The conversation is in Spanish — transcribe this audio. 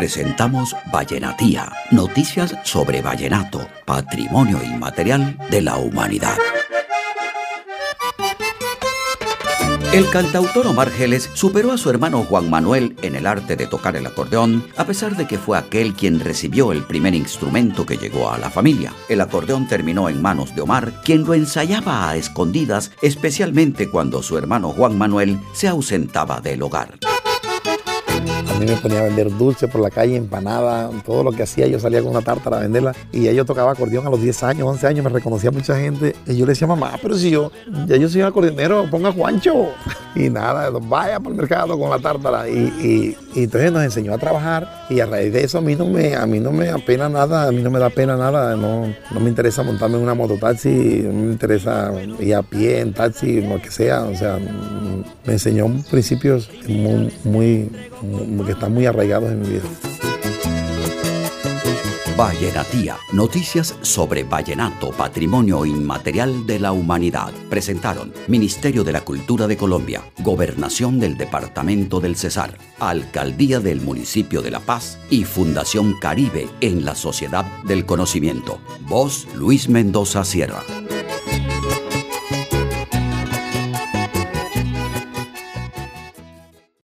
presentamos Vallenatía, noticias sobre vallenato, patrimonio inmaterial de la humanidad. El cantautor Omar Geles superó a su hermano Juan Manuel en el arte de tocar el acordeón, a pesar de que fue aquel quien recibió el primer instrumento que llegó a la familia. El acordeón terminó en manos de Omar, quien lo ensayaba a escondidas, especialmente cuando su hermano Juan Manuel se ausentaba del hogar. Mí me ponía a vender dulce por la calle, empanada, todo lo que hacía, yo salía con una tártara a venderla y ya yo tocaba acordeón a los 10 años, 11 años, me reconocía mucha gente y yo le decía, mamá, pero si yo, ya yo soy acordeonero, ponga Juancho. Y nada, vaya por el mercado con la tártara y, entonces nos enseñó a trabajar y a raíz de eso a mí no me, a mí no me apena nada, a mí no me da pena nada, no, no me interesa montarme en una mototaxi, no me interesa ir a pie en taxi, lo que sea, o sea, me enseñó principios muy que están muy arraigados en mi vida. Vallenatía, noticias sobre vallenato, patrimonio inmaterial de la humanidad. Presentaron Ministerio de la Cultura de Colombia, Gobernación del Departamento del Cesar, Alcaldía del Municipio de La Paz y Fundación Caribe en la Sociedad del Conocimiento. Voz Luis Mendoza Sierra.